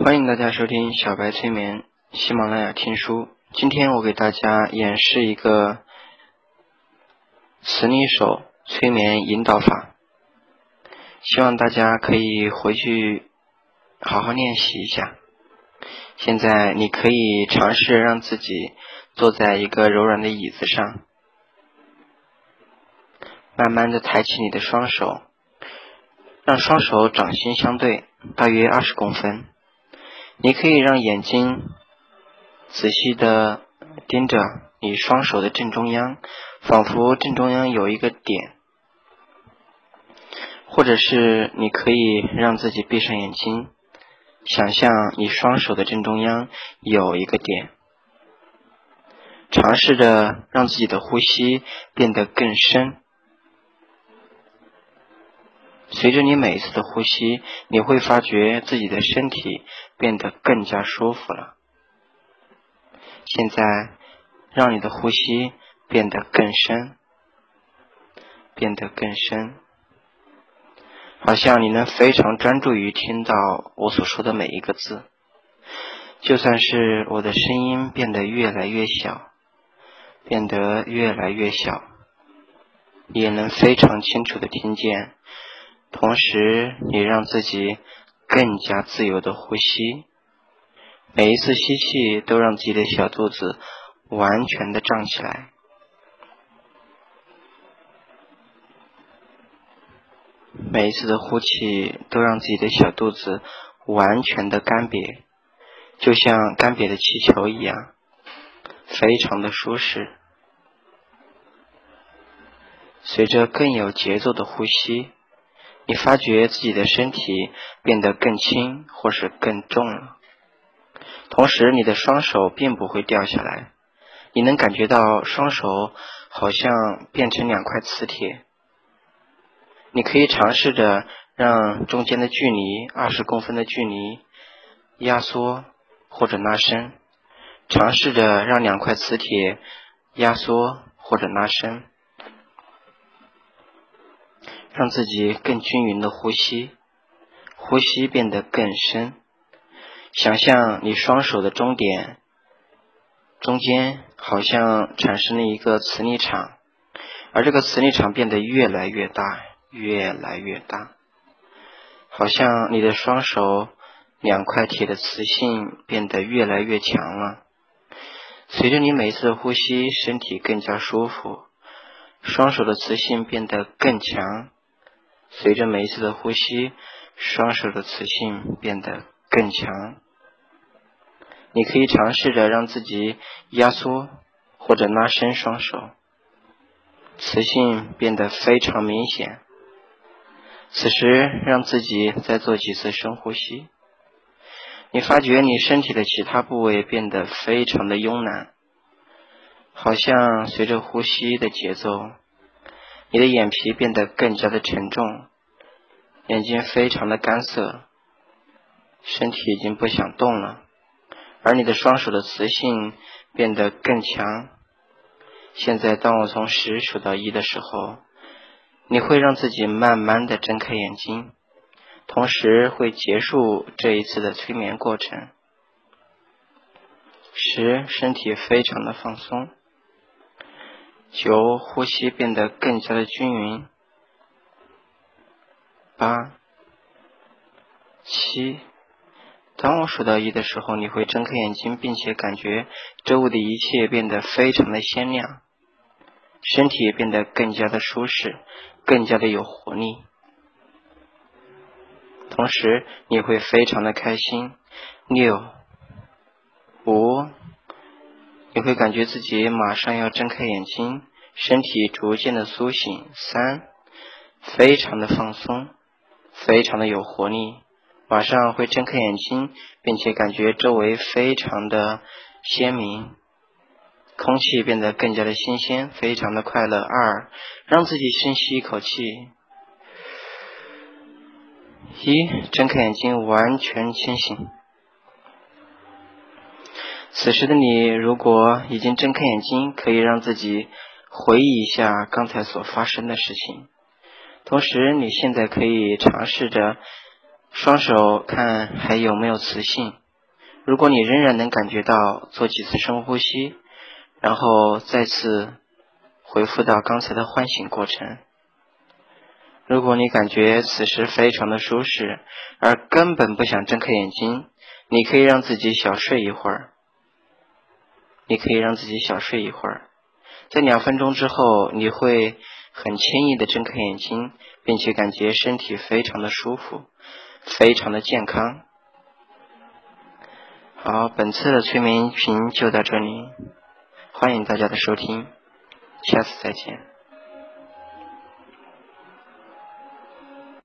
欢迎大家收听小白催眠，喜马拉雅听书。今天我给大家演示一个磁力手催眠引导法，希望大家可以回去好好练习一下。现在你可以尝试让自己坐在一个柔软的椅子上，慢慢的抬起你的双手，让双手掌心相对，大约二十公分。你可以让眼睛仔细的盯着你双手的正中央，仿佛正中央有一个点，或者是你可以让自己闭上眼睛，想象你双手的正中央有一个点，尝试着让自己的呼吸变得更深。随着你每一次的呼吸，你会发觉自己的身体变得更加舒服了。现在，让你的呼吸变得更深，变得更深，好像你能非常专注于听到我所说的每一个字。就算是我的声音变得越来越小，变得越来越小，也能非常清楚的听见。同时，你让自己更加自由的呼吸，每一次吸气都让自己的小肚子完全的胀起来，每一次的呼气都让自己的小肚子完全的干瘪，就像干瘪的气球一样，非常的舒适。随着更有节奏的呼吸。你发觉自己的身体变得更轻，或是更重了。同时，你的双手并不会掉下来。你能感觉到双手好像变成两块磁铁。你可以尝试着让中间的距离二十公分的距离压缩或者拉伸，尝试着让两块磁铁压缩或者拉伸。让自己更均匀的呼吸，呼吸变得更深。想象你双手的中点中间好像产生了一个磁力场，而这个磁力场变得越来越大，越来越大。好像你的双手两块铁的磁性变得越来越强了。随着你每次的呼吸，身体更加舒服，双手的磁性变得更强。随着每一次的呼吸，双手的磁性变得更强。你可以尝试着让自己压缩或者拉伸双手，磁性变得非常明显。此时，让自己再做几次深呼吸。你发觉你身体的其他部位变得非常的慵懒，好像随着呼吸的节奏。你的眼皮变得更加的沉重，眼睛非常的干涩，身体已经不想动了，而你的双手的磁性变得更强。现在，当我从十数到一的时候，你会让自己慢慢的睁开眼睛，同时会结束这一次的催眠过程。十，身体非常的放松。九，呼吸变得更加的均匀。八、七，当我数到一的时候，你会睁开眼睛，并且感觉周围的一切变得非常的鲜亮，身体也变得更加的舒适，更加的有活力。同时，你会非常的开心。六、五。你会感觉自己马上要睁开眼睛，身体逐渐的苏醒。三，非常的放松，非常的有活力，马上会睁开眼睛，并且感觉周围非常的鲜明，空气变得更加的新鲜，非常的快乐。二，让自己深吸一口气。一，睁开眼睛，完全清醒。此时的你，如果已经睁开眼睛，可以让自己回忆一下刚才所发生的事情。同时，你现在可以尝试着双手看还有没有磁性。如果你仍然能感觉到，做几次深呼吸，然后再次回复到刚才的唤醒过程。如果你感觉此时非常的舒适，而根本不想睁开眼睛，你可以让自己小睡一会儿。你可以让自己小睡一会儿，在两分钟之后，你会很轻易的睁开眼睛，并且感觉身体非常的舒服，非常的健康。好，本次的催眠音频就到这里，欢迎大家的收听，下次再见。